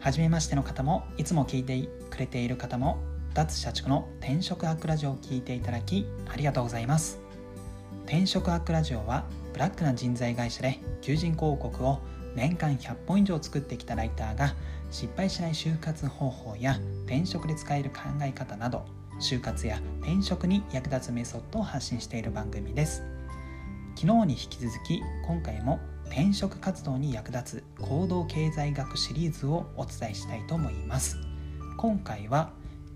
初めましての方もいつも聞いてくれている方も脱社畜の転職アックラジオを聞いていただきありがとうございます。転職アックラジオはブラックな人材会社で求人広告を年間100本以上作ってきたライターが失敗しない就活方法や転職で使える考え方など就活や転職に役立つメソッドを発信している番組です。昨日に引き続き今回も転職活動に役立つ行動経済学シリーズをお伝えしたいと思います。今回は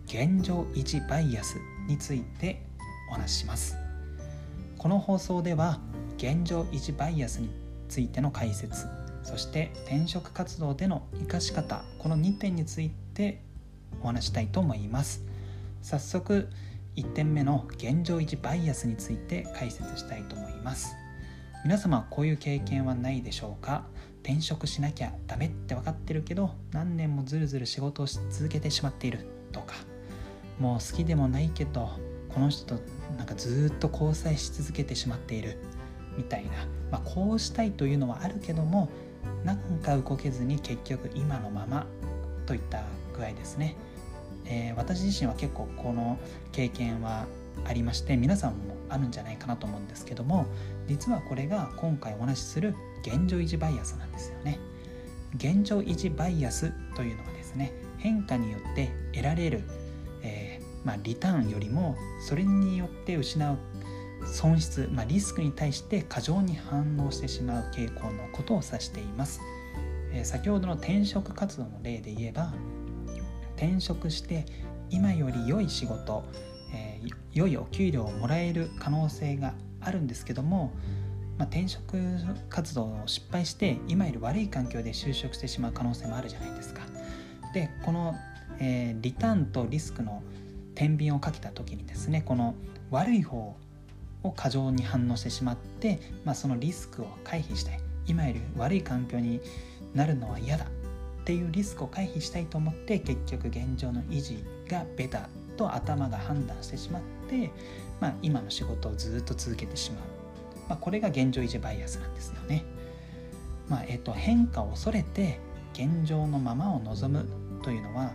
現状維持バイアスについてお話しします。この放送では現状維持バイアスについての解説そして転職活動での生かし方この2点についてお話したいと思います。早速1点目の現状維持バイアスについて解説したいと思います。皆様こういう経験はないでしょうか？転職しなきゃダメって分かってるけど何年もずるずる仕事をし続けてしまっているとか。もう好きでもないけどこの人となんかずっと交際し続けてしまっている。みたいな、まあ、こうしたいというのはあるけどもなんか動けずに結局今のままといった具合ですね、えー、私自身は結構この経験はありまして皆さんもあるんじゃないかなと思うんですけども実はこれが今回お話しする現状維持バイアスなんですよね。現状維持バイアスというのはですね変化によって得られる、えー、まあ、リターンよりもそれによって失う損失、まあ、リスクに対して過剰に反応してしまう傾向のことを指しています、えー、先ほどの転職活動の例で言えば転職して今より良い仕事、良いお給料をもらえる可能性があるんですけども、まあ、転職活動を失敗して今より悪い環境で就職してしまう可能性もあるじゃないですか。でこの、えー、リターンとリスクの天秤をかけた時にですねこの悪い方を過剰に反応してしまって、まあ、そのリスクを回避したい今より悪い環境になるのは嫌だっていうリスクを回避したいと思って結局現状の維持がベタと頭が判断してしまって、まあ、今の仕事をずっと続けてしまう、まあ、これが現状維持バイアスなんですよね。まあえーと、変化を恐れて現状のままを望むというのは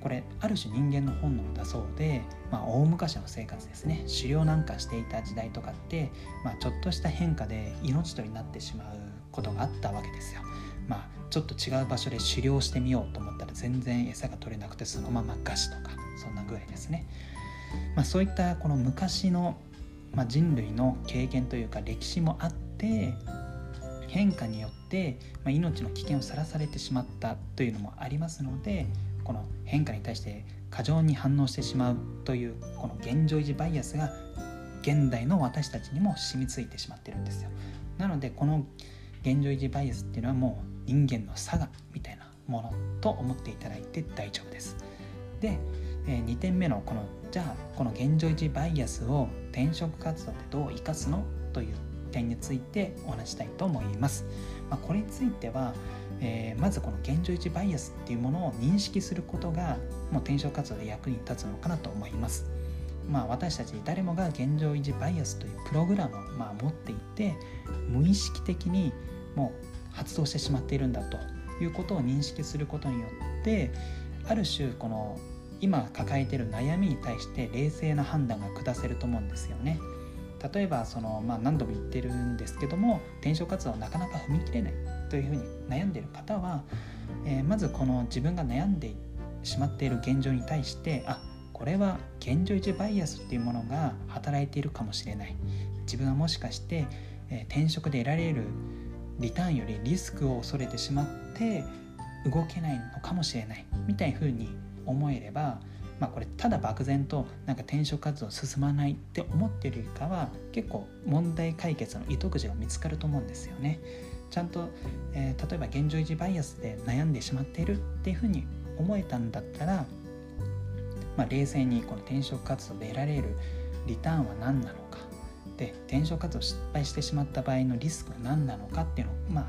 これある種人間の本能だそうで、まあ、大昔の生活ですね狩猟なんかしていた時代とかって、まあ、ちょっとした変化で命取りになってしまうことがあったわけですよ。まあ、ちょっと違う場所で狩猟してみようと思ったら全然餌が取れなくてそのまま餓死とかぐらいですね、まあ、そういったこの昔の、まあ、人類の経験というか歴史もあって変化によって、まあ、命の危険をさらされてしまったというのもありますのでこの変化に対して過剰に反応してしまうというこの現状維持バイアスが現代の私たちにも染みついてしまってるんですよ。なのでこの現状維持バイアスっていうのはもう人間の差がみたいなものと思っていただいて大丈夫です。でえ2点目のこのじゃあこの現状維持バイアスを転職活動でどう生かすのという点についてお話したいと思います。まあ、これについては、えー、まずこの現状維持バイアスっていうものを認識することがもう転職活動で役に立つのかなと思います。まあ、私たち誰もが現状維持バイアスというプログラムをまあ持っていて無意識的にもう発動してしまっているんだということを認識することによってある種この今抱えてる悩みに対して冷静な判断が下せると思うんですよね。例えばその、まあ、何度も言ってるんですけども転職活動なかなか踏み切れないというふうに悩んでいる方は、えー、まずこの自分が悩んでしまっている現状に対してあこれは現状維持バイアスっていうものが働いているかもしれない自分はもしかして、えー、転職で得られるリターンよりリスクを恐れてしまって動けないのかもしれないみたいなふうに思えれば、まあ、これただ漠然となんか転職活動進まないって思ってるよりかは結構問題解決の糸口が見つかると思うんですよね。ちゃんと、えー、例えば現状維持バイアスで悩んでしまっているっていうふうに思えたんだったら、まあ、冷静にこの転職活動で得られるリターンは何なのかで転職活動失敗してしまった場合のリスクは何なのかっていうのをまあ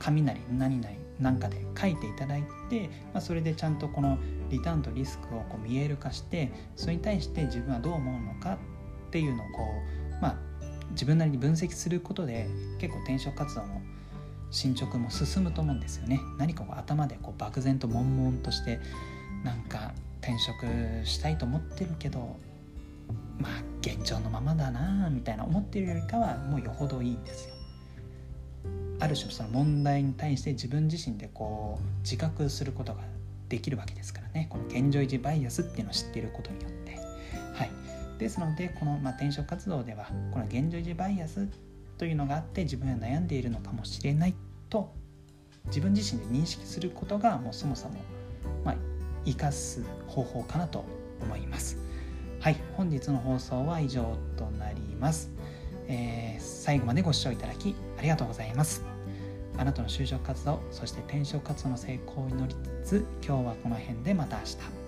紙なり何なりなんかで書いていただいて、まあ、それでちゃんとこのリターンとリスクをこう見える化してそれに対して自分はどう思うのかっていうのをこう、まあ、自分なりに分析することで結構転職活動の進捗も進むと思うんですよね。何かこう頭でこう漠然と悶々としてなんか転職したいと思ってるけどまあ現状のままだなみたいな思ってるよりかはもうよほどいいんですよ。ある種その問題に対して自分自身でこう自覚することができるわけですからねこの現状維持バイアスっていうのを知っていることによってはいですのでこの、まあ、転職活動ではこの現状維持バイアスというのがあって自分は悩んでいるのかもしれないと自分自身で認識することがもうそもそも、まあ、生かす方法かなと思います。はい、本日の放送は以上となります。えー、最後までご視聴いただきありがとうございます。あなたの就職活動、そして転職活動の成功を祈りつつ、今日はこの辺でまた明日。